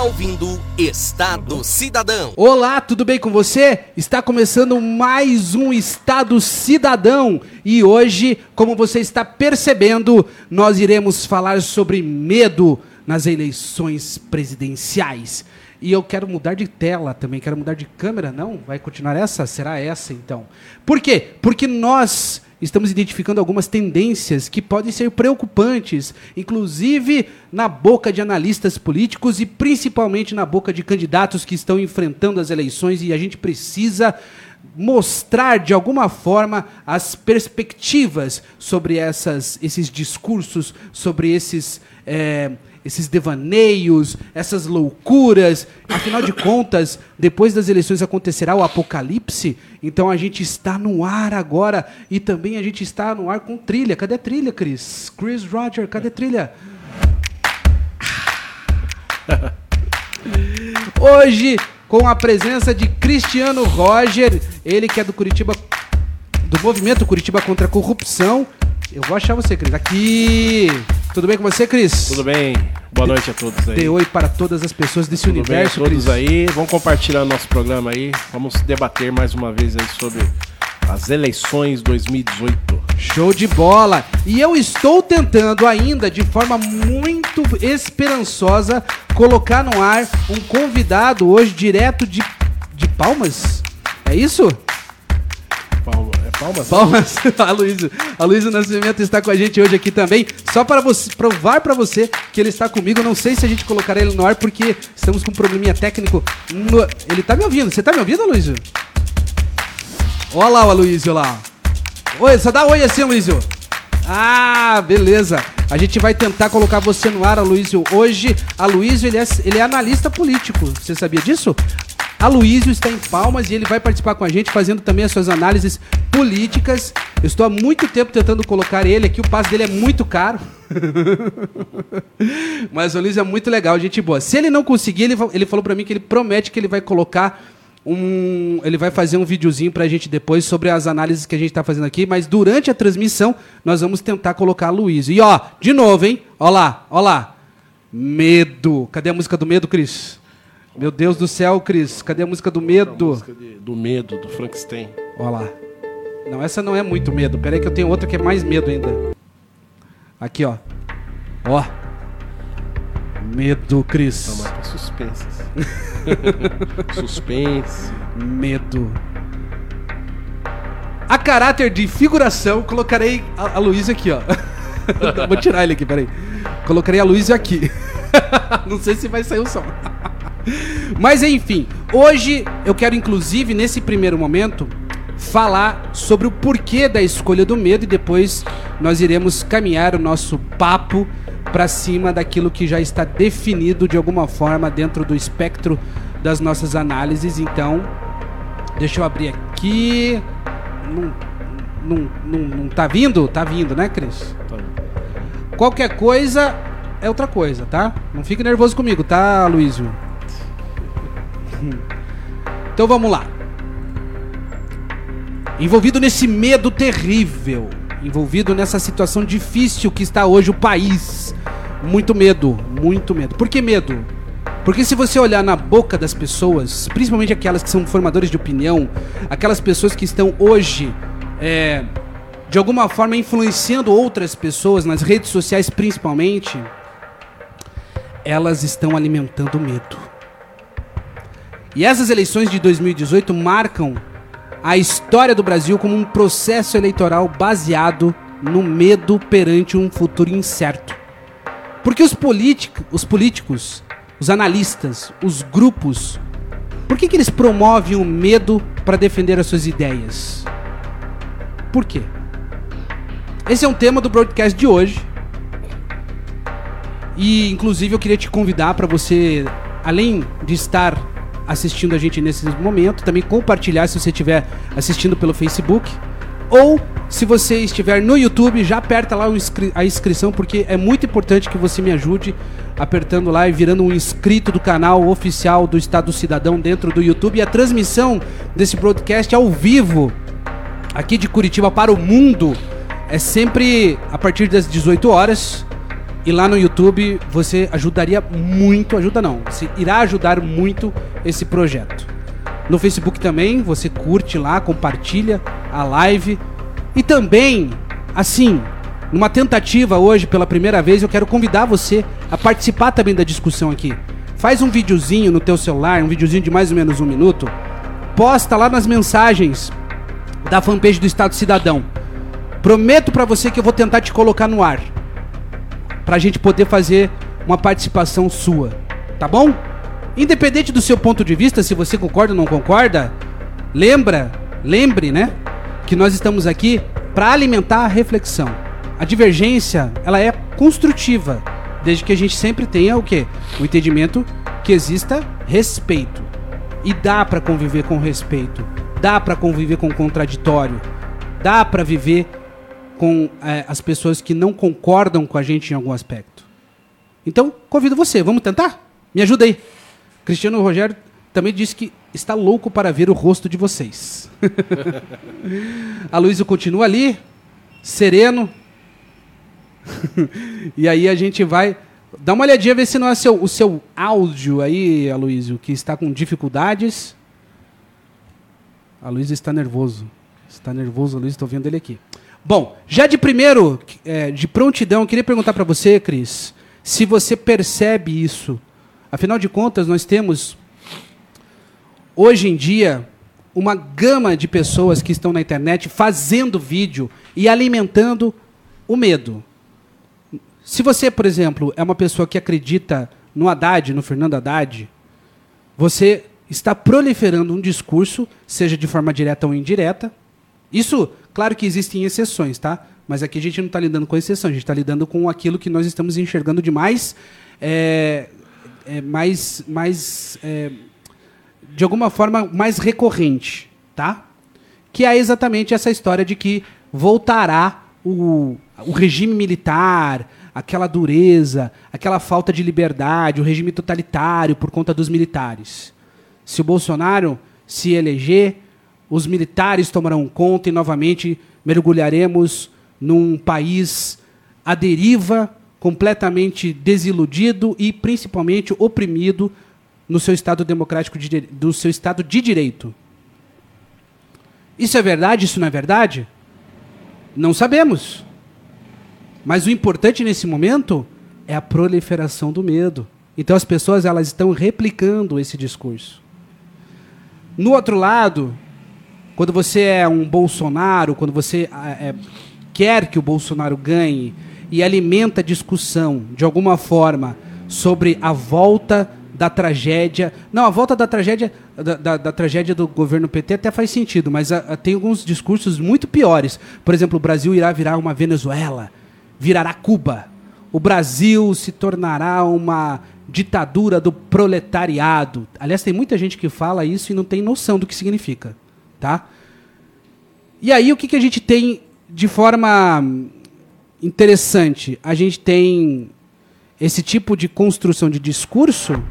está ouvindo Estado Cidadão. Olá, tudo bem com você? Está começando mais um Estado Cidadão e hoje, como você está percebendo, nós iremos falar sobre medo nas eleições presidenciais. E eu quero mudar de tela também, quero mudar de câmera, não? Vai continuar essa? Será essa então? Por quê? Porque nós estamos identificando algumas tendências que podem ser preocupantes, inclusive na boca de analistas políticos e principalmente na boca de candidatos que estão enfrentando as eleições e a gente precisa mostrar de alguma forma as perspectivas sobre essas, esses discursos, sobre esses. É, esses devaneios, essas loucuras. Afinal de contas, depois das eleições acontecerá o apocalipse. Então a gente está no ar agora e também a gente está no ar com trilha. Cadê a trilha, Chris? Chris Roger, cadê a trilha? Hoje, com a presença de Cristiano Roger, ele que é do Curitiba, do movimento Curitiba contra a Corrupção. Eu vou achar você, Cris. Aqui. Tudo bem com você, Cris? Tudo bem. Boa noite a todos aí. Dê oi para todas as pessoas desse Tudo universo, bem a todos Cris. aí. Vamos compartilhar nosso programa aí. Vamos debater mais uma vez aí sobre as eleições 2018. Show de bola! E eu estou tentando ainda, de forma muito esperançosa, colocar no ar um convidado hoje direto de, de Palmas. É isso? Palma, é palmas? Palmas. A Luísa, a Luísa Nascimento está com a gente hoje aqui também. Só para você, provar para você que ele está comigo. Não sei se a gente colocará ele no ar porque estamos com um probleminha técnico. no- Ele tá me ouvindo. Você tá me ouvindo, Luísio? Olha lá o Aloysio lá. Oi, só dá oi assim, Aloysio. Ah, beleza. A gente vai tentar colocar você no ar, Aloysio. Hoje, Aloysio, ele é, ele é analista político. Você sabia disso? Aloysio está em Palmas e ele vai participar com a gente, fazendo também as suas análises políticas. Eu estou há muito tempo tentando colocar ele aqui, o passe dele é muito caro. Mas o Aloysio é muito legal, gente boa. Se ele não conseguir, ele, ele falou pra mim que ele promete que ele vai colocar um. Ele vai fazer um videozinho pra gente depois sobre as análises que a gente tá fazendo aqui, mas durante a transmissão nós vamos tentar colocar a Luísa. E ó, de novo, hein? Ó lá, ó lá. Medo. Cadê a música do medo, Cris? Meu Deus do céu, Cris. Cadê a música do A medo? música de- do medo, do Frankenstein. Ó lá. Não, essa não é muito medo. Pera aí que eu tenho outra que é mais medo ainda. Aqui, ó. Ó. Medo, Não, Cris. mas pra suspense. Suspense. Medo. A caráter de figuração, colocarei a, a Luísa aqui, ó. Vou tirar ele aqui, peraí. Colocarei a Luísa aqui. Não sei se vai sair o som. Mas enfim, hoje eu quero inclusive nesse primeiro momento falar sobre o porquê da escolha do medo e depois nós iremos caminhar o nosso papo para cima daquilo que já está definido de alguma forma dentro do espectro das nossas análises. Então, deixa eu abrir aqui. Não, não, não, não tá vindo? Tá vindo, né, Cris? Tá. Qualquer coisa é outra coisa, tá? Não fique nervoso comigo, tá, Luísio? Então vamos lá. Envolvido nesse medo terrível, envolvido nessa situação difícil que está hoje o país. Muito medo, muito medo. Por que medo? Porque se você olhar na boca das pessoas, principalmente aquelas que são formadores de opinião, aquelas pessoas que estão hoje é, de alguma forma influenciando outras pessoas nas redes sociais principalmente, elas estão alimentando medo. E essas eleições de 2018 marcam a história do Brasil como um processo eleitoral baseado no medo perante um futuro incerto. Porque os, os políticos, os analistas, os grupos, por que, que eles promovem o medo para defender as suas ideias? Por quê? Esse é um tema do broadcast de hoje. E inclusive eu queria te convidar para você, além de estar assistindo a gente nesse momento, também compartilhar se você estiver assistindo pelo Facebook. Ou se você estiver no YouTube, já aperta lá a inscrição porque é muito importante que você me ajude apertando lá e virando um inscrito do canal oficial do Estado Cidadão dentro do YouTube. E a transmissão desse broadcast ao vivo aqui de Curitiba para o mundo é sempre a partir das 18 horas E lá no YouTube você ajudaria muito, ajuda não, você irá ajudar muito esse projeto. No Facebook também, você curte lá, compartilha a live. E também, assim, numa tentativa hoje, pela primeira vez, eu quero convidar você a participar também da discussão aqui. Faz um videozinho no teu celular, um videozinho de mais ou menos um minuto. Posta lá nas mensagens da fanpage do Estado Cidadão. Prometo para você que eu vou tentar te colocar no ar. Pra gente poder fazer uma participação sua. Tá bom? Independente do seu ponto de vista, se você concorda ou não concorda, lembra, lembre, né, que nós estamos aqui para alimentar a reflexão. A divergência, ela é construtiva, desde que a gente sempre tenha o quê? O entendimento que exista respeito. E dá para conviver com respeito, dá para conviver com contraditório, dá para viver com é, as pessoas que não concordam com a gente em algum aspecto. Então, convido você, vamos tentar? Me ajuda aí. Cristiano Rogério também disse que está louco para ver o rosto de vocês. a Luísa continua ali, sereno. e aí a gente vai. Dá uma olhadinha, ver se não é seu, o seu áudio aí, Aloysio, que está com dificuldades. A Luísa está nervoso. Está nervoso, Luiz, estou vendo ele aqui. Bom, já de primeiro, é, de prontidão, queria perguntar para você, Cris, se você percebe isso Afinal de contas, nós temos hoje em dia uma gama de pessoas que estão na internet fazendo vídeo e alimentando o medo. Se você, por exemplo, é uma pessoa que acredita no Haddad, no Fernando Haddad, você está proliferando um discurso, seja de forma direta ou indireta. Isso, claro que existem exceções, tá? Mas aqui a gente não está lidando com exceção, a gente está lidando com aquilo que nós estamos enxergando de mais é, é, mais, mais é, de alguma forma mais recorrente, tá? Que é exatamente essa história de que voltará o, o regime militar, aquela dureza, aquela falta de liberdade, o regime totalitário por conta dos militares. Se o Bolsonaro se eleger, os militares tomarão conta e novamente mergulharemos num país à deriva completamente desiludido e principalmente oprimido no seu estado democrático de, do seu estado de direito. Isso é verdade? Isso não é verdade? Não sabemos. Mas o importante nesse momento é a proliferação do medo. Então as pessoas elas estão replicando esse discurso. No outro lado, quando você é um Bolsonaro, quando você é, quer que o Bolsonaro ganhe, e alimenta discussão, de alguma forma, sobre a volta da tragédia. Não, a volta da tragédia da, da, da tragédia do governo PT até faz sentido, mas a, a, tem alguns discursos muito piores. Por exemplo, o Brasil irá virar uma Venezuela, virará Cuba. O Brasil se tornará uma ditadura do proletariado. Aliás, tem muita gente que fala isso e não tem noção do que significa, tá? E aí o que, que a gente tem de forma interessante. A gente tem esse tipo de construção de discurso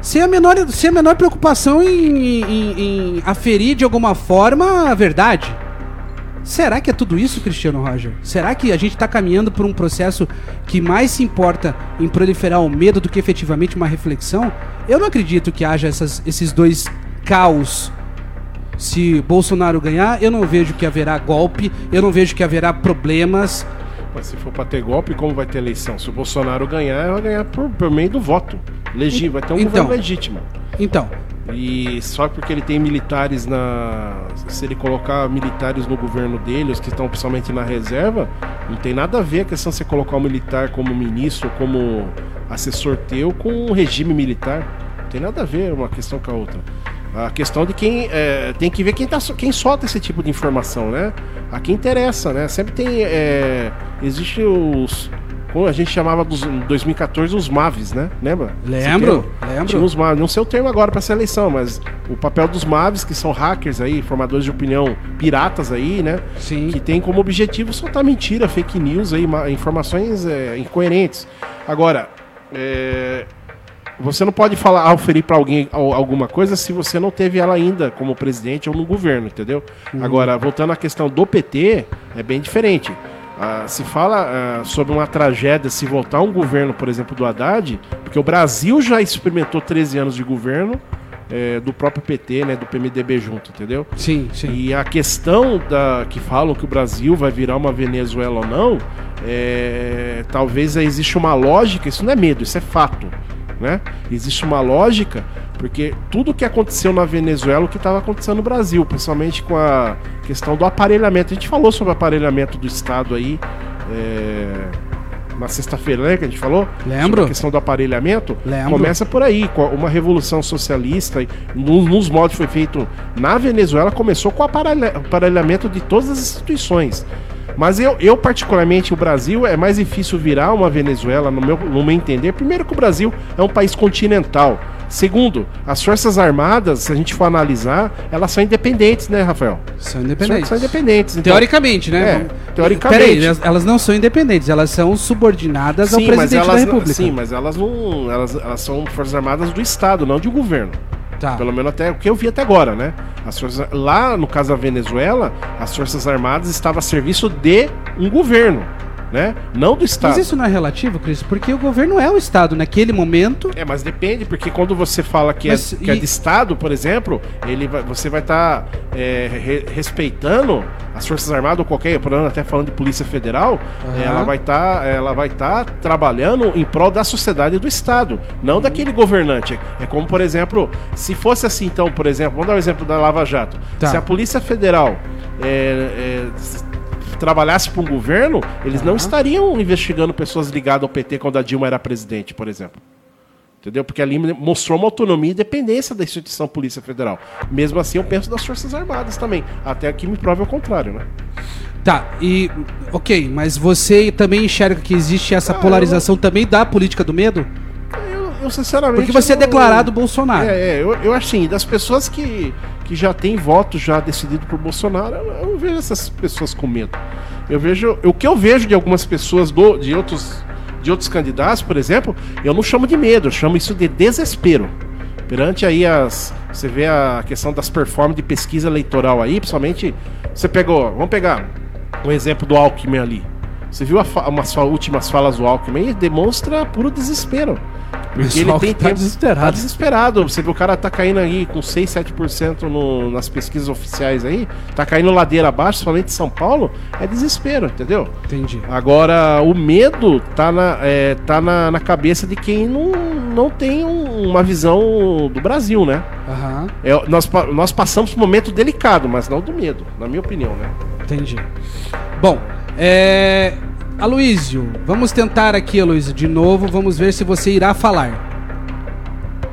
sem a menor, sem a menor preocupação em, em, em aferir de alguma forma a verdade. Será que é tudo isso, Cristiano Roger? Será que a gente está caminhando por um processo que mais se importa em proliferar o medo do que efetivamente uma reflexão? Eu não acredito que haja essas, esses dois caos se Bolsonaro ganhar, eu não vejo que haverá golpe, eu não vejo que haverá problemas. Mas se for para ter golpe, como vai ter eleição? Se o Bolsonaro ganhar, vai ganhar por, por meio do voto. Legítimo, vai ter um então, governo legítimo. Então. E só porque ele tem militares na. Se ele colocar militares no governo dele, os que estão principalmente na reserva, não tem nada a ver a questão de você colocar o um militar como ministro, como assessor teu, com o regime militar. Não tem nada a ver uma questão com a outra. A questão de quem é, tem que ver quem, tá, quem solta esse tipo de informação, né? A quem interessa, né? Sempre tem. É, existe os. Como a gente chamava dos 2014 os MAVs, né? Lembra? Lembro, lembro. Tinha os MAVs. Não sei o termo agora para essa eleição, mas o papel dos MAVs, que são hackers aí, formadores de opinião piratas aí, né? Sim. Que tem como objetivo soltar mentira, fake news aí, informações é, incoerentes. Agora, é, você não pode falar, auferir para alguém alguma coisa se você não teve ela ainda como presidente ou no governo, entendeu? Uhum. Agora, voltando à questão do PT, é bem diferente. ah, se fala ah, sobre uma tragédia se voltar um governo, por exemplo, do Haddad, porque o Brasil já experimentou 13 anos de governo é, do próprio PT, né, do PMDB junto, entendeu? Sim, sim. E a questão da que falam que o Brasil vai virar uma Venezuela ou não, é, talvez exista uma lógica, isso não é medo, isso é fato. Né? Existe uma lógica, porque tudo que aconteceu na Venezuela, o que estava acontecendo no Brasil, principalmente com a questão do aparelhamento. A gente falou sobre o aparelhamento do Estado aí. É, na sexta-feira, né, que a gente falou? Lembro. A questão do aparelhamento. Lembro. Começa por aí, com uma revolução socialista, nos, nos modos que foi feito na Venezuela, começou com o aparelha- aparelhamento de todas as instituições. Mas eu, eu, particularmente, o Brasil é mais difícil virar uma Venezuela, no meu, no meu entender. Primeiro que o Brasil é um país continental. Segundo, as Forças Armadas, se a gente for analisar, elas são independentes, né, Rafael? São independentes. São independentes. Então, Teoricamente, né? É, teoricamente. Peraí, elas, não são independentes, elas são subordinadas ao Sim, mas presidente da elas, República. sim, mas elas não. Elas, elas são Forças Armadas do Estado, não de governo. Tá. Pelo menos até o que eu vi até agora, né? As forças, lá no caso da Venezuela, as Forças Armadas estavam a serviço de um governo, né? Não do Estado. Mas isso não é relativo, Cris? Porque o governo é o Estado naquele momento. É, mas depende, porque quando você fala que, Mas é, que é e- de Estado, por exemplo, ele vai- você vai estar respeitando as Forças Armadas ou qualquer, por exemplo, até falando de Polícia Federal, Aham. ela vai estar ela vai estar trabalhando em prol da sociedade e do Estado, não daquele governante. É como, por exemplo, se fosse assim, então, por exemplo, vamos dar um exemplo da Lava Jato. Tá. Se a Polícia Federal é, é, trabalhasse para um governo, eles não estariam investigando pessoas ligadas ao PT quando a Dilma era presidente, por exemplo. Entendeu? Porque ali mostrou uma autonomia e independência da instituição Polícia Federal. Mesmo assim, eu penso das Forças Armadas também. Até que me prove o contrário, né? Tá, e. Ok, mas você também enxerga que existe essa Ah, polarização também da política do medo? Eu, eu sinceramente. Porque você é eu não- declarado Bolsonaro. É, é eu, eu assim, das pessoas que, que já têm voto já decidido por Bolsonaro, eu não vejo essas pessoas com medo. Eu vejo. O que eu vejo de algumas pessoas do, de outros. De outros candidatos, por exemplo, eu não chamo de medo, eu chamo isso de desespero. Perante aí as. Você vê a questão das performances de pesquisa eleitoral aí, principalmente. Você pegou. Vamos pegar um exemplo do Alckmin ali. Você viu fa- umas fa- últimas falas do Alckmin? Demonstra puro desespero. Porque ele tem que tá tempo- desesperado. Tá desesperado. Você vê o cara tá caindo aí com 6, 7% no, nas pesquisas oficiais aí. Tá caindo ladeira abaixo, somente em São Paulo. É desespero, entendeu? Entendi. Agora, o medo tá na, é, tá na, na cabeça de quem não, não tem um- uma visão do Brasil, né? Aham, É, nós, nós passamos por um momento delicado, mas não do medo, na minha opinião, né? entendi. Bom, é. Aloísio, vamos tentar aqui, Aloísio, de novo. Vamos ver se você irá falar.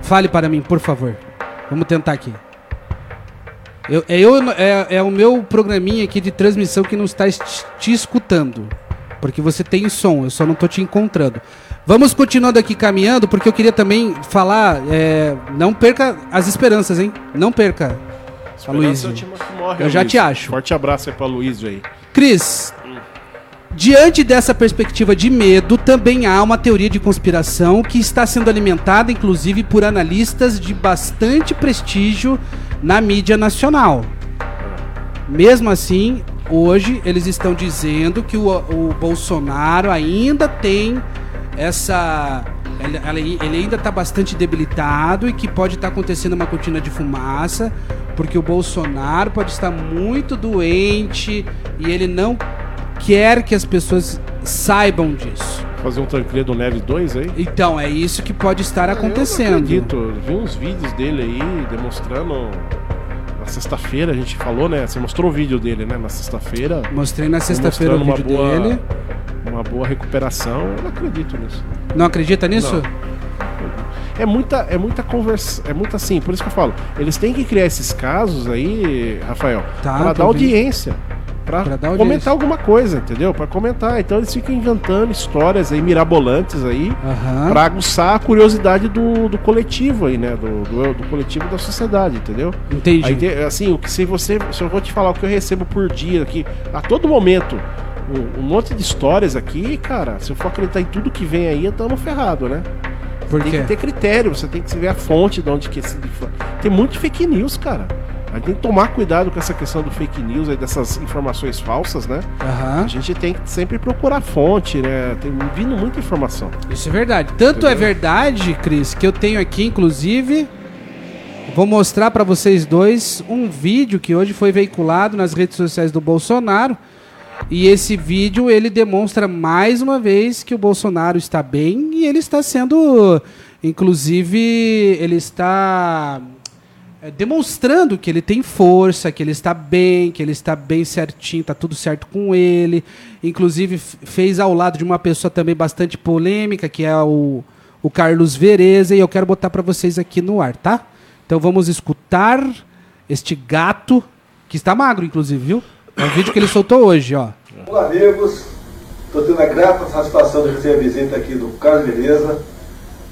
Fale para mim, por favor. Vamos tentar aqui. Eu, é, eu, é, é o meu programinha aqui de transmissão que não está est- te escutando. Porque você tem som, eu só não estou te encontrando. Vamos continuando aqui caminhando, porque eu queria também falar. é, não perca as esperanças, hein? Não perca. Esperança Aloysio. é o time que morre, Eu já te Aloysio. acho. Forte abraço aí pra Luiz aí. Cris, diante dessa perspectiva de medo, também há uma teoria de conspiração que está sendo alimentada, inclusive, por analistas de bastante prestígio na mídia nacional. Mesmo assim, hoje eles estão dizendo que o, o Bolsonaro ainda tem essa. Ele, ele- ainda está bastante debilitado e que pode estar acontecendo uma cortina de fumaça, porque o Bolsonaro pode estar muito doente e ele não quer que as pessoas saibam disso. Fazer um Tancredo Neves 2 aí. Então, é isso que pode estar Eu não acontecendo. acredito. Eu vi uns vídeos dele aí demonstrando. Na sexta-feira a gente falou, né? Você mostrou o vídeo dele, né? Na sexta-feira. Mostrei na sexta-feira o vídeo uma boa, dele. Uma boa recuperação. Eu não acredito nisso. Não acredita nisso? É muita, é muita conversa, é muito assim, por isso que eu falo, eles têm que criar esses casos aí, Rafael, Tá, tô dar ouvindo. audiência, audiência. comentar alguma coisa, entendeu? Pra comentar. Então eles ficam inventando histórias aí mirabolantes aí, Aham. pra aguçar a curiosidade do, do coletivo aí, né? Do, do, do coletivo da sociedade, entendeu? Entendi. Aí tem- assim, o que se você, se eu vou te falar o que eu recebo por dia aqui, a todo momento, um, um monte de histórias aqui, cara, se eu for acreditar em tudo que vem aí, estamos ferrado, né? Por Tem quê? que ter critério, você tem que ver a fonte de onde que esse. Tem muito fake news, cara. A gente tem que tomar cuidado com essa questão do fake news e dessas informações falsas, né? Aham. A gente tem que sempre procurar fonte, né? Tem vindo muita informação. Isso é verdade. Tanto é verdade, Cris, que eu tenho aqui, inclusive, vou mostrar pra vocês dois um vídeo que hoje foi veiculado nas redes sociais do Bolsonaro. E esse vídeo ele demonstra mais uma vez que o Bolsonaro está bem e ele está sendo, inclusive, ele está é, demonstrando que ele tem força, que ele está bem, que ele está bem certinho, está tudo certo com ele. Inclusive fez ao lado de uma pessoa também bastante polêmica, que é o, o Carlos Vereza, e eu quero botar para vocês aqui no ar, tá? Então vamos escutar este gato, que está magro, inclusive, viu? É um vídeo que ele soltou hoje, ó. Olá, amigos. Estou tendo a grata satisfação de receber a visita aqui do Carlos Beleza.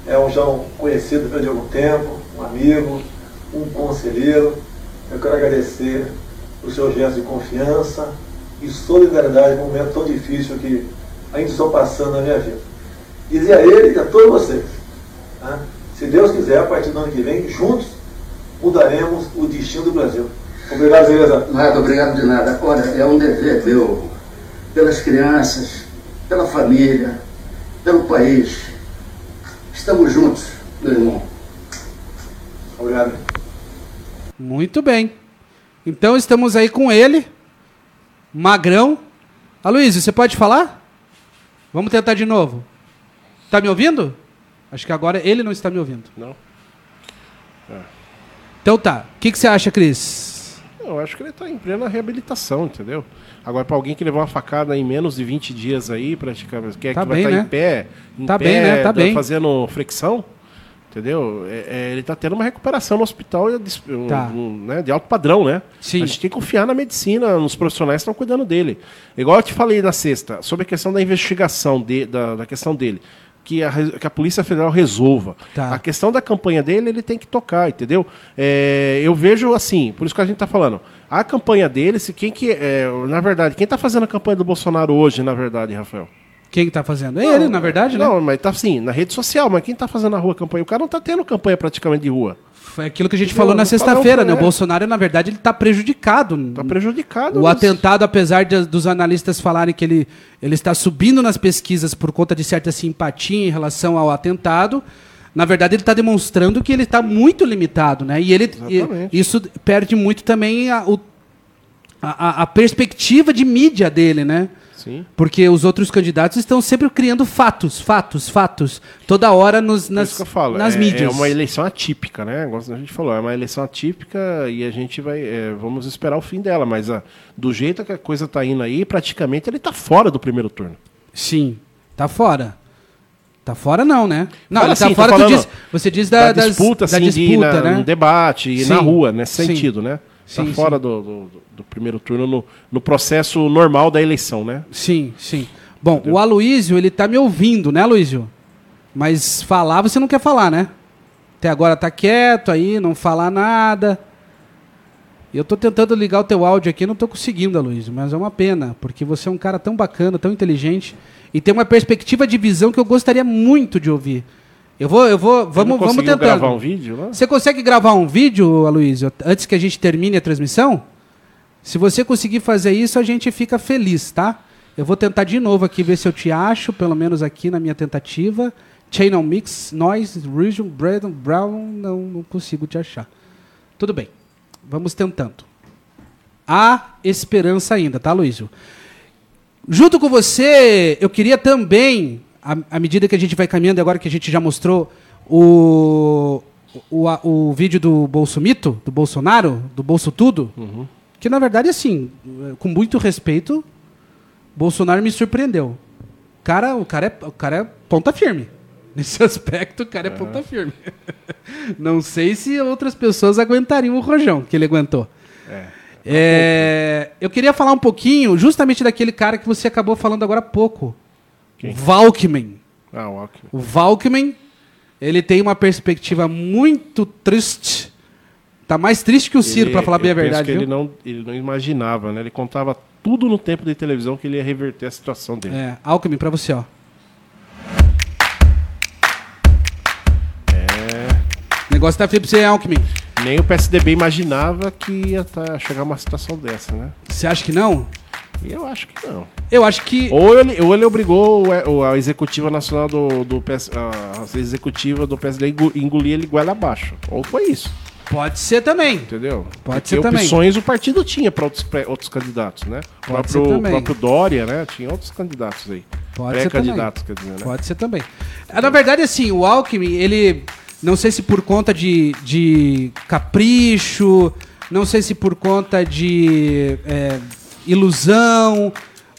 É um já conhecido de algum tempo, um amigo, um conselheiro. Eu quero agradecer o seu gesto de confiança e solidariedade num momento tão difícil que ainda estou passando na minha vida. Dizer a ele e a todos vocês, né? se Deus quiser, a partir do ano que vem, juntos mudaremos o destino do Brasil. Obrigado, Beleza. Nada, obrigado de nada. Olha, é um dever meu, pelas crianças, pela família, pelo país. Estamos juntos, meu irmão. Obrigado. Muito bem. Então estamos aí com ele, Magrão. Aloysio, você pode falar? Vamos tentar de novo. Tá me ouvindo? Acho que agora ele não está me ouvindo. Não? Então tá. O que, que você acha, Cris? Eu acho que ele tá em plena reabilitação, entendeu? Agora, pra alguém que levou uma facada em menos de 20 dias aí, praticamente, que, é Tá que vai bem, estar né? em pé, em Tá pé, bem, né? Tá da- bem. fazendo flexão, entendeu? É- é, ele tá tendo uma recuperação no hospital de, um- Tá. um, né, de alto padrão, né? Sim. A gente tem que confiar na medicina, nos profissionais que estão cuidando dele. Igual eu te falei na sexta, sobre a questão da investigação, de- da, da questão dele. Que a, que a Polícia Federal resolva. Tá. A questão da campanha dele, ele tem que tocar, entendeu? É, eu vejo assim, por isso que a gente tá falando. A campanha dele, se quem que. é, na verdade, quem tá fazendo a campanha do Bolsonaro hoje, na verdade, Rafael? Quem que tá fazendo? É ele, na verdade, né? Não, mas tá assim, na rede social, mas quem tá fazendo na rua campanha? O cara não tá tendo campanha praticamente de rua. Foi aquilo que a gente Não, falou na não sexta-feira, né? O é. Bolsonaro, na verdade, ele tá prejudicado. Tá prejudicado. O mas- atentado, apesar de- dos analistas falarem que ele, ele está subindo nas pesquisas por conta de certa simpatia em relação ao atentado, na verdade ele está demonstrando que ele está muito limitado, né? E ele Exatamente. isso perde muito também a, o- a- a- a perspectiva de mídia dele, né? Sim. Porque os outros candidatos estão sempre criando fatos, fatos, fatos, toda hora nos, É nas, eu falo. nas é, mídias. É uma eleição atípica, né? Igual a gente falou, é uma eleição atípica e a gente vai. é, vamos esperar o fim dela. Mas ah, do jeito que a coisa tá indo aí, praticamente ele tá fora do primeiro turno. Sim, tá fora. Tá fora não, né? Não, ele tá assim, fora, falando diz, você diz da, da das- disputa, da assim, de ir disputa, na- né? no debate e Sim. na rua, nesse Sim. sentido, né? Tá Sim, fora do, do- do primeiro turno no, no processo normal da eleição, né? Sim, sim. Bom, o Aloísio, ele tá me ouvindo, né, Aloísio? Mas falar você não quer falar, né? Até agora tá quieto aí, não falar nada. E eu tô tentando ligar o teu áudio aqui, não tô conseguindo, Aloísio, mas é uma pena, porque você é um cara tão bacana, tão inteligente e tem uma perspectiva de visão que eu gostaria muito de ouvir. Eu vou, eu vou, vamos, vamos tentando. gravar um vídeo lá? Você consegue gravar um vídeo, Aloysio, antes que a gente termine a transmissão? Se você conseguir fazer isso, a gente fica feliz, tá? Eu vou tentar de novo aqui, ver se eu te acho, pelo menos aqui na minha tentativa. Channel Mix, Noise, Region, Braden, Brown, não, não consigo te achar. Tudo bem, vamos tentando. Há esperança ainda, tá, Luísio? Junto com você, eu queria também, à, à medida que a gente vai caminhando, agora que a gente já mostrou o, o, a- o vídeo do Bolsomito, do Bolsonaro, do Bolso Tudo, que na verdade, assim, com muito respeito, Bolsonaro me surpreendeu. Cara, o, cara é, o cara é ponta firme. Nesse aspecto, o cara é ponta firme. Não sei se outras pessoas aguentariam o rojão que ele aguentou. É, eu queria falar um pouquinho justamente daquele cara que você acabou falando agora há pouco. Quem? Valkman. Ah, o Alckmin. O Valkman, ele tem uma perspectiva muito triste. Tá mais triste que o Ciro, pra falar bem a verdade. que viu? ele não, ele não imaginava, né? Ele contava tudo no tempo de televisão que ele ia reverter a situação dele. É, Alckmin, pra você, ó. O negócio tá feio pra você, Alckmin. Nem o PSDB imaginava que ia tá, chegar uma situação dessa, né? Você acha que não? Eu acho que não. Eu acho que. Ou ele, ou ele obrigou a executiva nacional do, do PS, a executiva do PSD engolir ele goela abaixo. Ou foi isso, Pode ser também. entendeu? Pode Porque ser também. opções o partido tinha para outros, outros candidatos, né? O Pode ser próprio, próprio Dória, né? Tinha outros candidatos aí. Pode ser também. Quer dizer, né? Pode ser também. Ah, Na verdade, assim, o Alckmin, ele. Não sei se por conta de, de capricho, não sei se por conta de é, ilusão.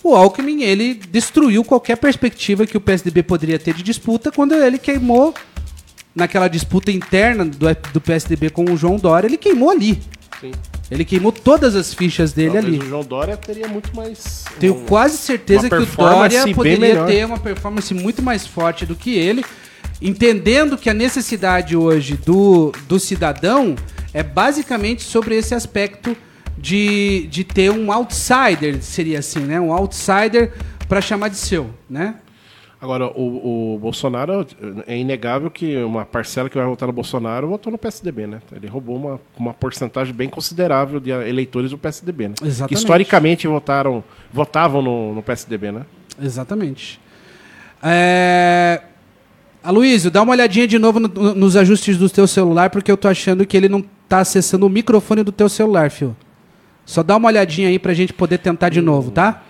O Alckmin, ele destruiu qualquer perspectiva que o PSDB poderia ter de disputa quando ele queimou naquela disputa interna do, do PSDB com o João Dória, ele queimou ali. Sim. Ele queimou todas as fichas dele Talvez ali. o João Dória teria muito mais. Tenho um- quase certeza que o Dória poderia ter uma performance muito mais forte do que ele, entendendo que a necessidade hoje do, do cidadão é basicamente sobre esse aspecto de, de ter um outsider, seria assim, né? Um outsider para chamar de seu, né? Agora, o, o Bolsonaro, é inegável que uma parcela que vai votar no Bolsonaro votou no PSDB, né? Ele roubou uma, uma porcentagem bem considerável de eleitores do PSDB, né? Exatamente. Que historicamente votaram, votavam no, no PSDB, né? Exatamente. É... Aloysio, dá uma olhadinha de novo no- nos ajustes do teu celular, porque eu tô achando que ele não tá acessando o microfone do teu celular, fio. Só dá uma olhadinha aí pra gente poder tentar de novo, tá?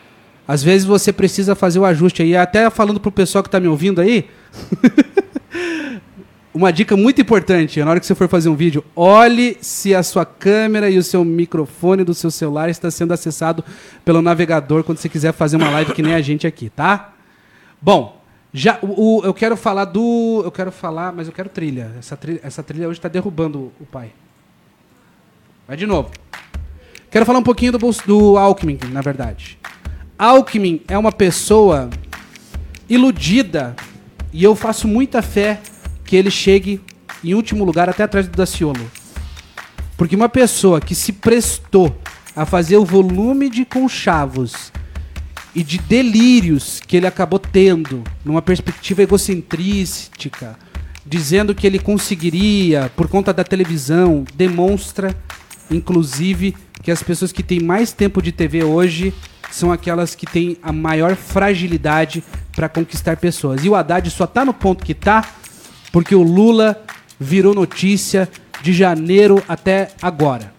Às vezes você precisa fazer o ajuste aí. Até falando pro pessoal que tá me ouvindo aí. uma dica muito importante, na hora que você for fazer um vídeo, olhe se a sua câmera e o seu microfone do seu celular está sendo acessado pelo navegador quando você quiser fazer uma live que nem a gente aqui, tá? Bom, já o, o- eu quero falar do, eu quero falar, mas eu quero trilha. Essa trilha, essa trilha hoje está derrubando o pai. Vai de novo. Quero falar um pouquinho do, do Alckmin, na verdade. Alckmin é uma pessoa iludida e eu faço muita fé que ele chegue em último lugar até atrás do Daciolo. Porque uma pessoa que se prestou a fazer o volume de conchavos e de delírios que ele acabou tendo numa perspectiva egocentrística, dizendo que ele conseguiria por conta da televisão, demonstra inclusive que as pessoas que têm mais tempo de TV hoje são aquelas que têm a maior fragilidade para conquistar pessoas. E o Haddad só tá no ponto que tá porque o Lula virou notícia de janeiro até agora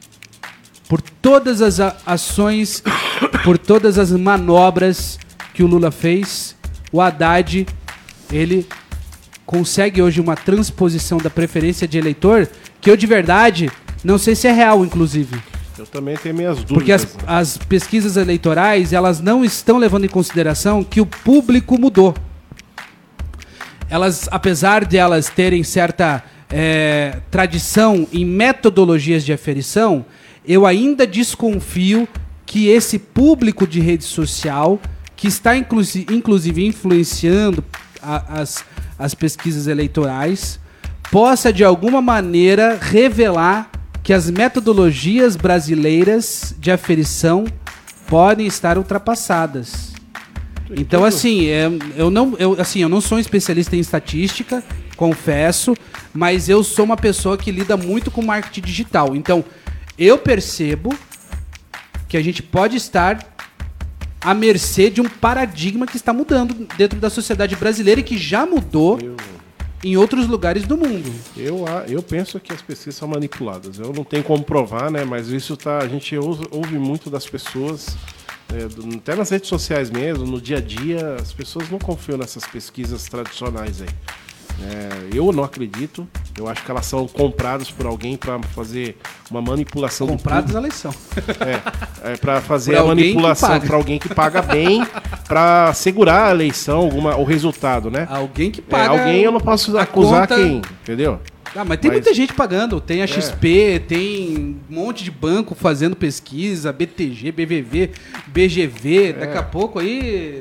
por todas as ações, por todas as manobras que o Lula fez, o Haddad, ele consegue hoje uma transposição da preferência de eleitor que eu de verdade não sei se é real, inclusive. Eu também tenho minhas dúvidas. Porque as, as pesquisas eleitorais, elas não estão levando em consideração que o público mudou. Elas, apesar de elas terem certa eh, tradição em metodologias de aferição, eu ainda desconfio que esse público de rede social, que está inclusi- inclusive influenciando a- as, as pesquisas eleitorais, possa de alguma maneira revelar que as metodologias brasileiras de aferição podem estar ultrapassadas. Então, assim, é, eu, não, eu, assim, eu não sou um especialista em estatística, confesso, mas eu sou uma pessoa que lida muito com marketing digital. Então, eu percebo que a gente pode estar à mercê de um paradigma que está mudando dentro da sociedade brasileira e que já mudou em outros lugares do mundo. Eu, a- eu penso que as pesquisas são manipuladas. Eu não tenho como provar, né? Mas isso tá. A gente ouve, muito das pessoas, é, até nas redes sociais mesmo, no dia a dia, as pessoas não confiam nessas pesquisas tradicionais aí. É, eu não acredito. Eu acho que elas são compradas por alguém para fazer uma manipulação na eleição. público. É, é para fazer Por a manipulação para alguém que paga bem, para segurar a eleição, alguma, o resultado, né? Alguém que É, paga. alguém eu não posso acusar conta- quem, entendeu? Ah, mas tem Mas- É. muita gente pagando. Tem a XP, tem um monte de banco fazendo pesquisa, BTG, BVV, BGV. É. Daqui a pouco aí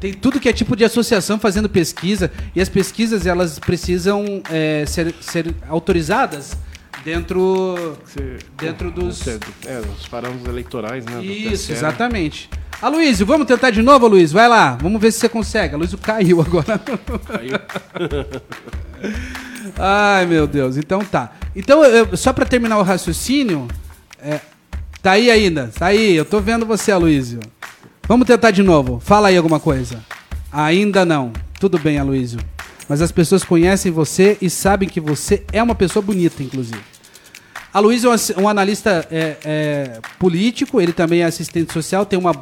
tem tudo que é tipo de associação fazendo pesquisa. E as pesquisas elas precisam é, ser, ser autorizadas dentro, Você- dentro dos. É, os parâmetros eleitorais, né? Isso, exatamente. Aloysio, vamos tentar de novo, Aloysio? Vai lá, vamos ver se você consegue. Aloysio caiu agora. Caiu. Ai, meu Deus. Então tá. Então, eu- só pra terminar o raciocínio, é, tá aí ainda. Tá aí, eu tô vendo você, Aloysio. Vamos tentar de novo. Fala aí alguma coisa. Ainda não. Tudo bem, Aloysio. Mas as pessoas conhecem você e sabem que você é uma pessoa bonita, inclusive. A Luiz é um, analista é, é, político, ele também é assistente social, tem uma,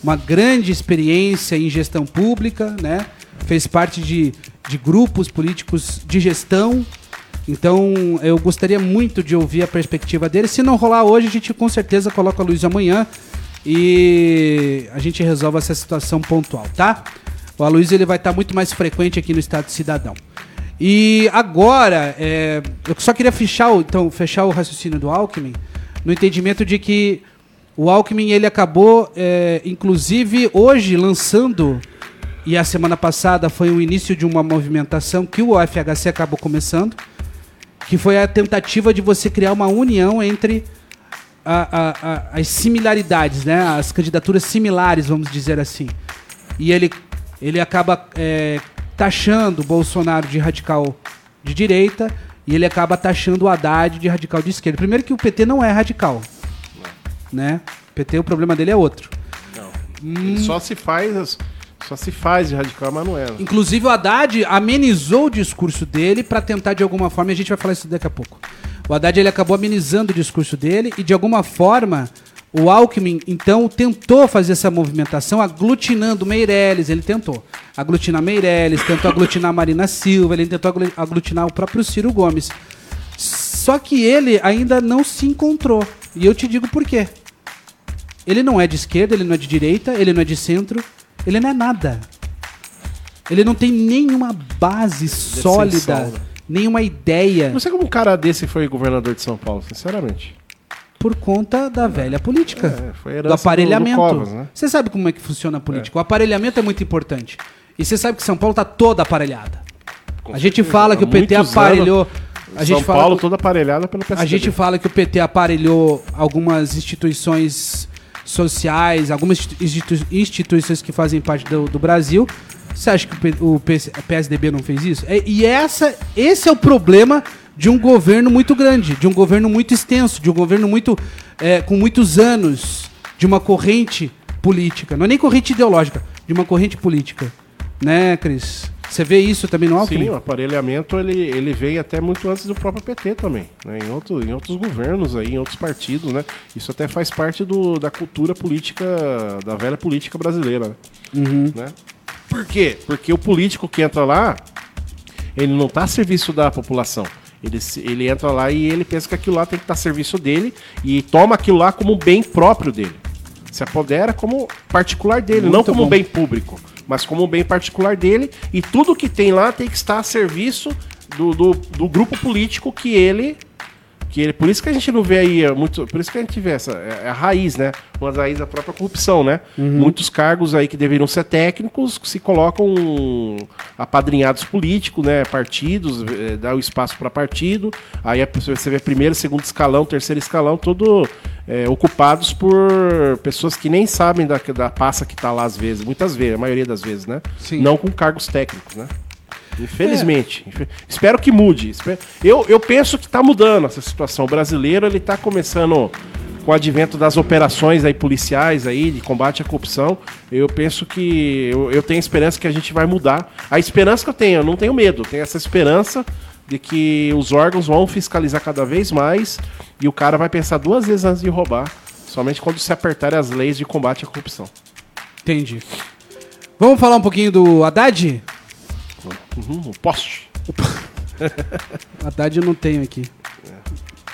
uma grande experiência em gestão pública, né? Fez parte de, de grupos políticos de gestão. Então, eu gostaria muito de ouvir a perspectiva dele. Se não rolar hoje, a gente com certeza coloca a Luiz amanhã e a gente resolve essa situação pontual, tá? O Aloysio ele vai estar muito mais frequente aqui no Estado Cidadão. E agora, é, eu só queria fechar o, então, fechar o raciocínio do Alckmin no entendimento de que o Alckmin ele acabou, é, inclusive hoje, lançando, e a semana passada foi o início de uma movimentação que o FHC acabou começando, que foi a tentativa de você criar uma união entre a- a- a- as similaridades, né? As candidaturas similares, vamos dizer assim. E ele, ele acaba é, taxando o Bolsonaro de radical de direita e ele acaba taxando o Haddad de radical de esquerda. Primeiro que o PT não é radical, né? O PT, o problema dele é outro. Ele só se faz. Só se faz de radical, mas não é. Inclusive o Haddad amenizou o discurso dele para tentar de alguma forma, e a gente vai falar isso daqui a pouco. O Haddad ele acabou amenizando o discurso dele e de alguma forma o Alckmin então tentou fazer essa movimentação aglutinando Meirelles, ele tentou aglutinar Meirelles, tentou aglutinar Marina Silva, ele tentou aglu- aglutinar o próprio Ciro Gomes. Só que ele ainda não se encontrou. E eu te digo por quê. Ele não é de esquerda, ele não é de direita, ele não é de centro, ele não é nada. Ele não tem nenhuma base sólida, né? nenhuma ideia Não sei como um cara desse foi governador de São Paulo, sinceramente. Por conta da velha política. É, do aparelhamento. do- Covas, né? Você sabe como é que funciona a política? O aparelhamento é muito importante. E você sabe que São Paulo tá toda aparelhada. Com a gente certeza. fala que o Há PT muitos aparelhou. anos, A gente São fala Paulo que- toda aparelhada pelo PSDB. A gente fala que o PT aparelhou algumas instituições sociais, algumas institu- institu- instituições que fazem parte do, do Brasil. Você acha que o, P- o PS PSDB não fez isso? É- e essa, esse é o problema de um governo muito grande, de um governo muito extenso, de um governo muito é, com muitos anos, de uma corrente política. Não é nem corrente ideológica, de uma corrente política. Né, Cris? Você vê isso também no Alckmin? Sim, o aparelhamento ele, ele veio até muito antes do próprio PT também, né? em, outro, em outros governos, aí, em outros partidos, né? Isso até faz parte do, da cultura política, da velha política brasileira, né? Uhum. né? Por quê? Porque o político que entra lá, ele não está a serviço da população. Ele, ele entra lá e ele pensa que aquilo lá tem que estar a serviço dele e toma aquilo lá como um bem próprio dele. Se apodera como particular dele, não Muito como bom. um bem público, mas como um bem particular dele. E tudo que tem lá tem que estar a serviço do, do, do grupo político que ele. Que ele, por isso que a gente não vê aí é, muito. Por isso que a gente vê essa. É a raiz, né? Uma das raízes da própria corrupção, né? Muitos cargos aí que deveriam ser técnicos se colocam apadrinhados políticos, né? Partidos, eh, dá o espaço para partido. Aí a pessoa- você vê primeiro, segundo escalão, terceiro escalão, tudo eh, ocupados por pessoas que nem sabem da, da passa que tá lá às vezes, muitas vezes, a maioria das vezes, né? Sim. Não com cargos técnicos, né? Infelizmente. Infe- Espero que mude. Eu, eu penso que está mudando essa situação. O brasileiro ele está começando com o advento das operações aí policiais aí de combate à corrupção. Eu penso que eu, eu tenho esperança que a gente vai mudar. A esperança que eu tenho, eu não tenho medo. Tenho essa esperança de que os órgãos vão fiscalizar cada vez mais e o cara vai pensar duas vezes antes de roubar, somente quando se apertarem as leis de combate à corrupção. Entendi. Vamos falar um pouquinho do Haddad? Uhum, o poste. Haddad eu não tenho aqui.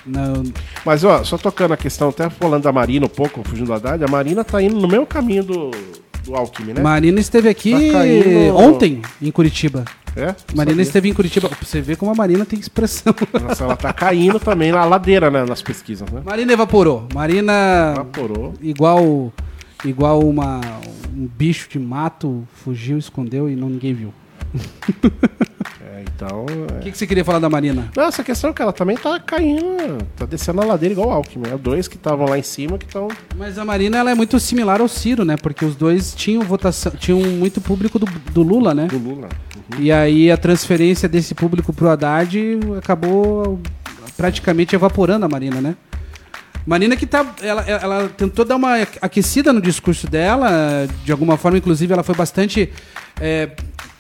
Não, Mas, ó, só tocando a questão, até falando da Marina um pouco, fugindo da Haddad, a Marina tá indo no mesmo caminho do, do Alckmin, né? Marina esteve aqui Tá caindo- ontem em Curitiba. É? Marina Sabia. esteve em Curitiba. Você vê como a Marina tem expressão. Nossa, ela tá caindo também na ladeira, né, nas pesquisas, né? Marina evaporou. Marina Evaporou. igual igual uma um bicho de mato fugiu, escondeu e não ninguém viu. É, então. O é. que, que você queria falar da Marina? Não, essa questão é que ela também tá caindo, tá descendo a ladeira igual o Alckmin. É dois que estavam lá em cima que estão. Mas a Marina ela é muito similar ao Ciro, né? Porque os dois tinham votação, tinham muito público do, do Lula, né? do Lula. E aí a transferência desse público pro Haddad acabou praticamente evaporando a Marina, né? Marina que tá. Ela, ela tentou dar uma aquecida no discurso dela, de alguma forma, inclusive, ela foi bastante. é,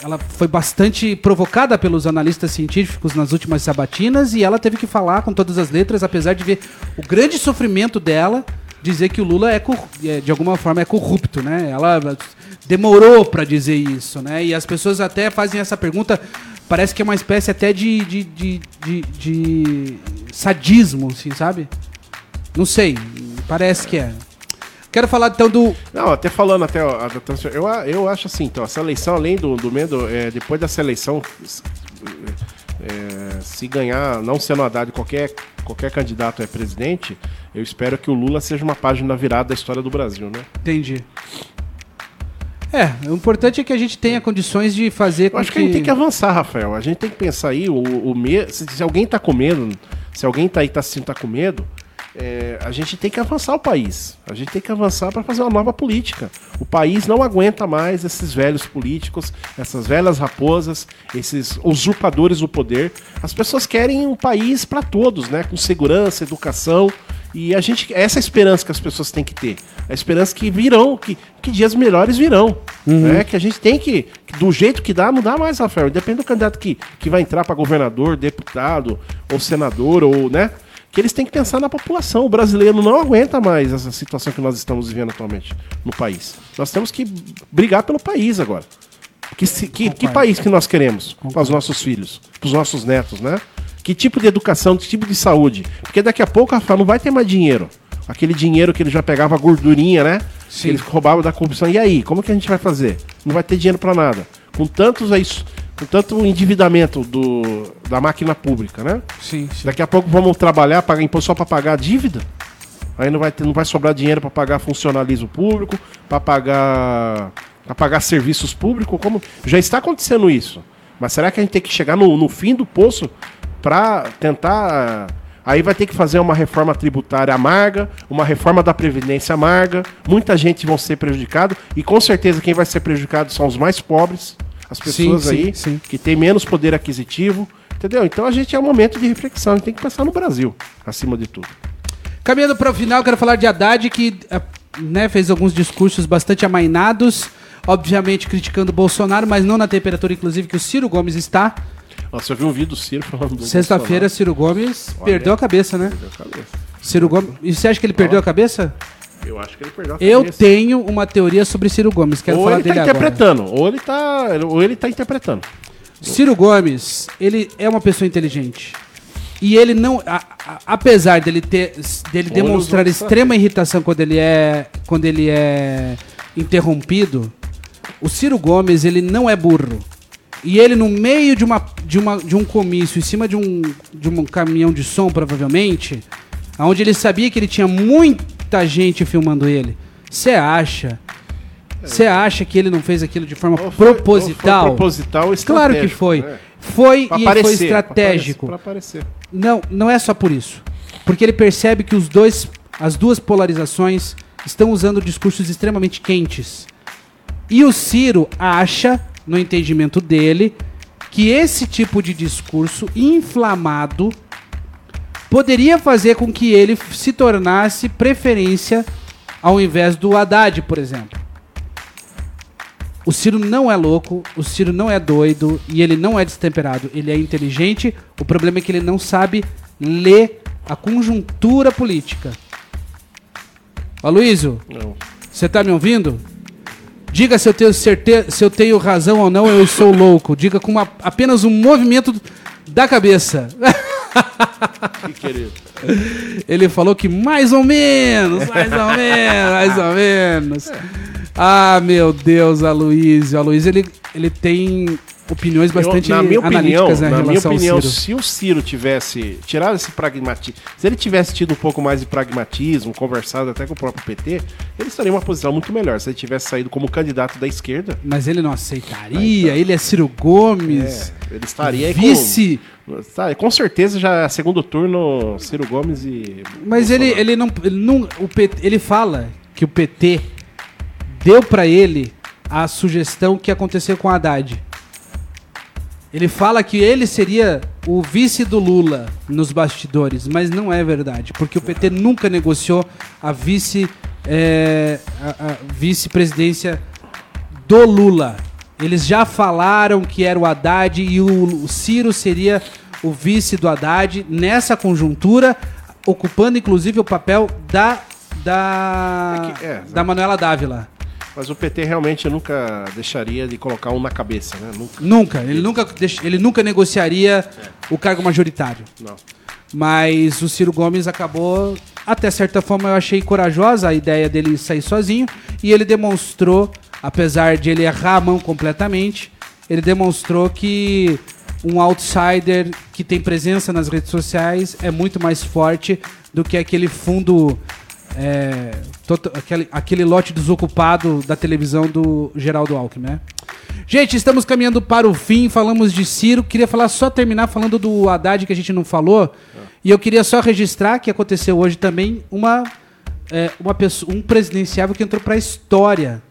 ela foi bastante provocada pelos analistas científicos nas últimas sabatinas e ela teve que falar com todas as letras, apesar de ver o grande sofrimento dela, dizer que o Lula é, é, de alguma forma é corrupto, né? Ela demorou pra dizer isso, né? E as pessoas até fazem essa pergunta, parece que é uma espécie até de, de, de, de- de sadismo, assim, sabe? Não sei, parece que é. Quero falar então do. Não, até falando até ó, a da eu, a- eu acho assim, então, essa eleição, além do, do medo, é, depois dessa eleição, s- é, se ganhar, não sendo Haddad, qualquer, qualquer candidato é presidente, eu espero que o Lula seja uma página virada da história do Brasil, né? Entendi. É, o importante é que a gente tenha condições de fazer Eu acho que a gente tem que avançar, Rafael. A gente tem que pensar aí, o, o me... se, se alguém tá com medo, se alguém tá aí tá se tá com medo, é, a gente tem que avançar o país. A gente tem que avançar para fazer uma nova política. O país não aguenta mais esses velhos políticos, essas velhas raposas, esses usurpadores do poder. As pessoas querem um país para todos, né? Com segurança, educação. E a gente, essa é a esperança que as pessoas têm que ter. A esperança que virão, que, que dias melhores virão. Né? Que a gente tem que, que, do jeito que dá, não dá mais, Rafael. Depende do candidato que, que vai entrar para governador, deputado, ou senador, ou, né? Que eles têm que pensar na população. O brasileiro não aguenta mais essa situação que nós estamos vivendo atualmente no país. Nós temos que brigar pelo país agora. Que, que, que país que nós queremos para os nossos filhos, para os nossos netos, né? Que tipo de educação, que tipo de saúde? Porque daqui a pouco, Rafael, não vai ter mais dinheiro. Aquele dinheiro que ele já pegava a gordurinha, né? Sim. Que eles roubavam da corrupção. E aí, como que a gente vai fazer? Não vai ter dinheiro para nada. Com tantos aí, com tanto endividamento do, da máquina pública, né? Sim, sim. Daqui a pouco vamos trabalhar, pagar imposto só para pagar a dívida. Aí não vai, ter, não vai sobrar dinheiro para pagar funcionalismo público, para pagar para pagar serviços públicos, como já está acontecendo isso. Mas será que a gente tem que chegar no, no fim do poço para tentar aí vai ter que fazer uma reforma tributária amarga, uma reforma da previdência amarga, muita gente vão ser prejudicado e com certeza quem vai ser prejudicado são os mais pobres, as pessoas sim, aí sim. que têm menos poder aquisitivo, entendeu? Então a gente é um momento de reflexão, a gente tem que pensar no Brasil, acima de tudo. Caminhando para o final, quero falar de Haddad, que eh, né, fez alguns discursos bastante amainados, obviamente criticando o Bolsonaro, mas não na temperatura, inclusive, que o Ciro Gomes está. Nossa, eu vi um vídeo do Ciro falando do Sexta-feira, Ciro Gomes Olha. perdeu a cabeça, né? Perdeu a cabeça. Ciro Gomes. E você acha que ele perdeu a cabeça? Eu acho que ele perdeu a Eu cabeça. tenho uma teoria sobre Ciro Gomes, quero ou falar ele dele tá agora. interpretando, ou ele tá, ou ele tá interpretando. Ciro Gomes, ele é uma pessoa inteligente. E ele não, a- a- apesar dele ter, dele Olha demonstrar outros extrema irritação quando ele é, quando ele é interrompido, o Ciro Gomes ele não é burro. E ele no meio de uma, de uma, de um comício, em cima de um, de um caminhão de som provavelmente, onde ele sabia que ele tinha muita gente filmando ele. Você acha? Você acha que ele não fez aquilo de forma Ou foi- proposital? ou foi proposital Claro que foi. né? Foi Pra e aparecer, foi estratégico. Pra aparecer. Não, não é só por isso. Porque ele percebe que os dois, as duas polarizações estão usando discursos extremamente quentes. E o Ciro acha, no entendimento dele, que esse tipo de discurso inflamado poderia fazer com que ele se tornasse preferência ao invés do Haddad, por exemplo. O Ciro não é louco, o Ciro não é doido e ele não é destemperado. Ele é inteligente. O problema é que ele não sabe ler a conjuntura política. Aloysio, você tá me ouvindo? Diga se eu tenho certeza, se eu tenho razão ou não, eu sou louco. Diga com uma- apenas um movimento da cabeça. Que querido. Ele falou que mais ou menos, mais ou menos, mais ou menos. Ah, meu Deus, Aloysio. Aloysio, ele, ele tem opiniões bastante Eu- na minha opinião, né, na minha opinião, se o Ciro tivesse tirado esse pragmatismo, se ele tivesse tido um pouco mais de pragmatismo, conversado até com o próprio PT, ele estaria em uma posição muito melhor. Se ele tivesse saído como candidato da esquerda, Mas ele não aceitaria, ele é Ciro Gomes, é, ele estaria vice. com, tá, com certeza já segundo turno Ciro Gomes e Mas ele, Bolsonaro. ele não. Ele, não o PT, ele fala que o PT deu pra ele a sugestão que aconteceu com o Haddad. Ele fala que ele seria o vice do Lula nos bastidores, mas não é verdade, porque o PT nunca negociou a vice é, a- a vice-presidência do Lula. Eles já falaram que era o Haddad e o, o Ciro seria o vice do Haddad nessa conjuntura, ocupando inclusive o papel da da, É que- é, da Manuela Dávila. Mas o PT realmente nunca deixaria de colocar um na cabeça, né? Nunca. Nunca, ele nunca, deix- ele nunca negociaria o cargo majoritário. Não. Mas o Ciro Gomes acabou, até certa forma, eu achei corajosa a ideia dele sair sozinho. E ele demonstrou, apesar de ele errar a mão completamente, ele demonstrou que um outsider que tem presença nas redes sociais é muito mais forte do que aquele fundo. É, tota- aquele, aquele lote desocupado da televisão do Geraldo Alckmin, né? Gente, estamos caminhando para o fim, falamos de Ciro. Queria falar só terminar falando do Haddad que a gente não falou. E eu queria só registrar que aconteceu hoje também uma, é, uma pessoa, um presidenciável que entrou para a história,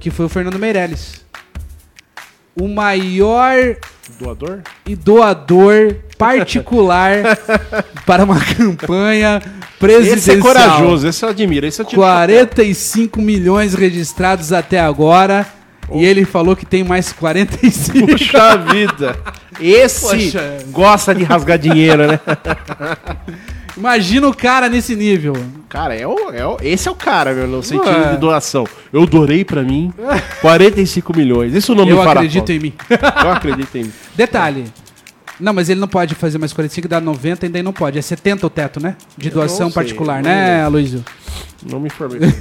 que foi o Fernando Meirelles. O maior Doador? e doador particular para uma campanha presidencial. Esse é corajoso, esse eu admiro. Esse eu tiro 45 milhões registrados até agora. E ele falou que tem mais 45. Puxa vida! Esse Poxa. gosta de rasgar dinheiro, né? Imagina o cara nesse nível. Cara, é o, é o- esse é o cara, meu, no sentido Ué. de doação. Eu doarei pra mim 45 milhões. Isso não me Eu fará acredito falta. em mim. Eu acredito em mim. Detalhe. Não, mas ele não pode fazer mais 45, dá 90, ainda não pode. É 70 o teto, né? De Eu doação sei, particular, né, Aloysio? Não me informei.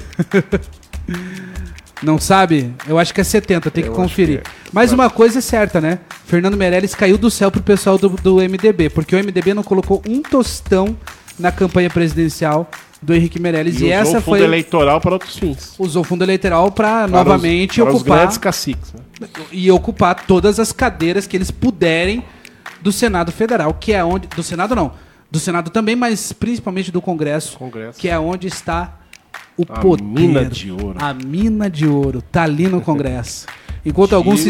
Não sabe? Eu acho que é 70, tem que conferir. que é. Mas uma coisa é certa, né? Fernando Meirelles caiu do céu pro pessoal do, do MDB, porque o MDB não colocou um tostão na campanha presidencial do Henrique Meirelles. E, usou essa o fundo foi. eleitoral para outros fins. Usou o fundo eleitoral para Para novamente os, para os ocupar grandes caciques. Né? e ocupar todas as cadeiras que eles puderem do Senado Federal, que é onde do Senado não, do Senado também, mas principalmente do Congresso, Congresso. que é onde está o A poder, mina de ouro. a mina de ouro tá ali no Congresso. Enquanto Digo alguns se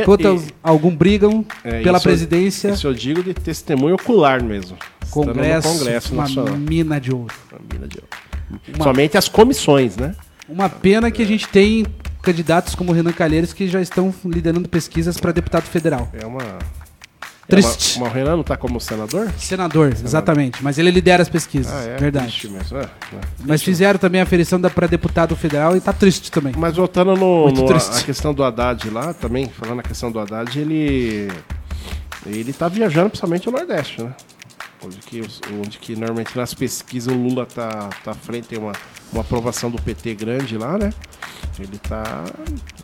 enquanto e- os- algum brigam É, pela isso presidência, Isso eu digo de testemunho ocular mesmo. Estando no Congresso, Congresso uma Nacional. mina de ouro. Uma mina de ouro. Somente as comissões, né? Uma pena que a gente tem candidatos como Renan Calheiros que já estão liderando pesquisas para deputado federal. É uma. Triste. É uma, o Renan não tá como senador? Senador, exatamente. Mas ele lidera as pesquisas. Ah, é. verdade. É, é. Mas fizeram também a aferição para deputado federal e tá triste também. Mas voltando no, no- a questão do Haddad lá, também, falando a questão do Haddad, ele. Ele tá viajando principalmente ao Nordeste, né? Onde que, onde que normalmente nas pesquisas o Lula tá, tá à frente, tem uma, uma aprovação do PT grande lá, né? Ele tá.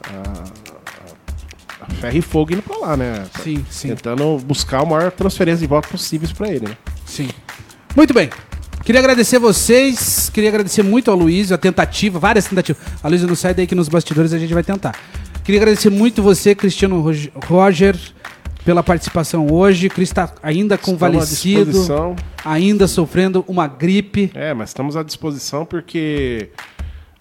A, a, ferro e fogo indo pra lá, né? Sim, sim, Tentando buscar a maior transferência de votos possíveis pra ele, né? sim. Muito bem. Queria agradecer vocês, queria agradecer muito ao Luiz, a tentativa, várias tentativas. A Luísa não sai daí que nos bastidores a gente vai tentar. Queria agradecer muito você, Cristiano Rog- Roger, pela participação hoje. Cris está ainda convalescido, ainda sofrendo uma gripe. É, mas estamos à disposição porque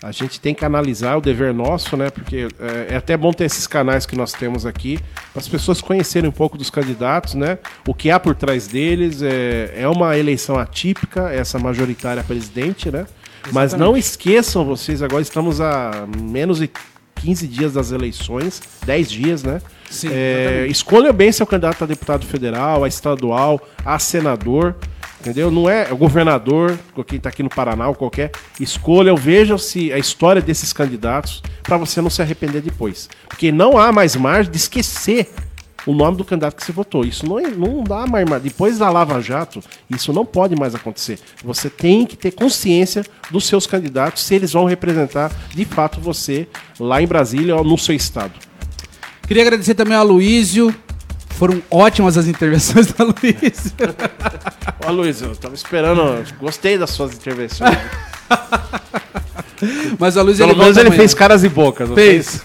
a gente tem que analisar o dever nosso, né? Porque é, é até bom ter esses canais que nós temos aqui para as pessoas conhecerem um pouco dos candidatos, né? O que há por trás deles é, é uma eleição atípica, essa majoritária presidente, né? Mas não esqueçam vocês, agora estamos a menos de 15 dias das eleições, 10 dias, né? Sim, É, escolha bem seu candidato a deputado federal, a estadual, a senador, entendeu? Não é o governador, quem está aqui no Paraná ou qualquer. Escolha, veja se a história desses candidatos para você não se arrepender depois. Porque não há mais margem de esquecer o nome do candidato que você votou. Isso não, é- não dá mais. mar- Depois da Lava Jato, isso não pode mais acontecer. Você tem que ter consciência dos seus candidatos, se eles vão representar de fato você lá em Brasília ou no seu estado. Queria agradecer também ao Aloysio. Foram ótimas as intervenções do Aloysio. Ó, Luiz, eu tava esperando. Gostei das suas intervenções. Mas o Aloysio Pelo ele menos ele amanhã. fez caras e bocas. Fez.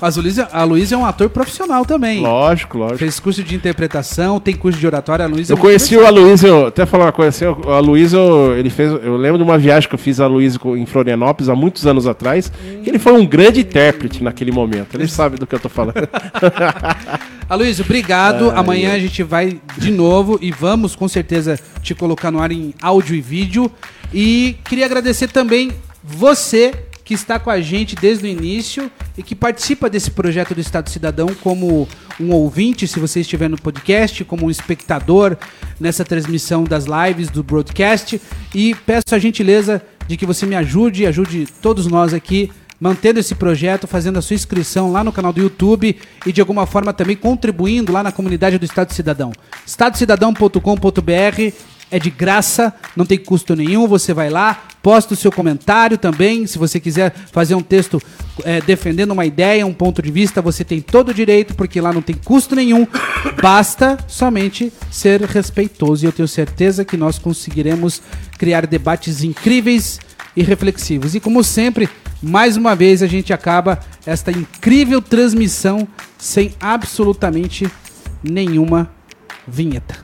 Mas a Aloysio é um ator profissional também. Lógico, lógico. Fez curso de interpretação, tem curso de oratória. A é Eu muito conheci o Aloysio, até falar uma coisa assim, o Aloysio, ele fez, eu lembro de uma viagem que eu fiz a Aloysio co- em Florianópolis há muitos anos atrás, que ele foi um grande intérprete naquele momento, ele sabe do que eu tô falando. Aloysio, obrigado. Amanhã a gente vai de novo e vamos com certeza te colocar no ar em áudio e vídeo. E queria agradecer também você que está com a gente desde o início e que participa desse projeto do Estado Cidadão como um ouvinte, se você estiver no podcast, como um espectador nessa transmissão das lives do broadcast. E peço a gentileza de que você me ajude, ajude todos nós aqui mantendo esse projeto, fazendo a sua inscrição lá no canal do YouTube e de alguma forma também contribuindo lá na comunidade do Estado Cidadão. estadocidadão.com.br é de graça, não tem custo nenhum, você vai lá, posta o seu comentário também, se você quiser fazer um texto eh, defendendo uma ideia, um ponto de vista, você tem todo o direito, porque lá não tem custo nenhum, basta somente ser respeitoso e eu tenho certeza que nós conseguiremos criar debates incríveis e reflexivos. E como sempre, mais uma vez a gente acaba esta incrível transmissão sem absolutamente nenhuma vinheta.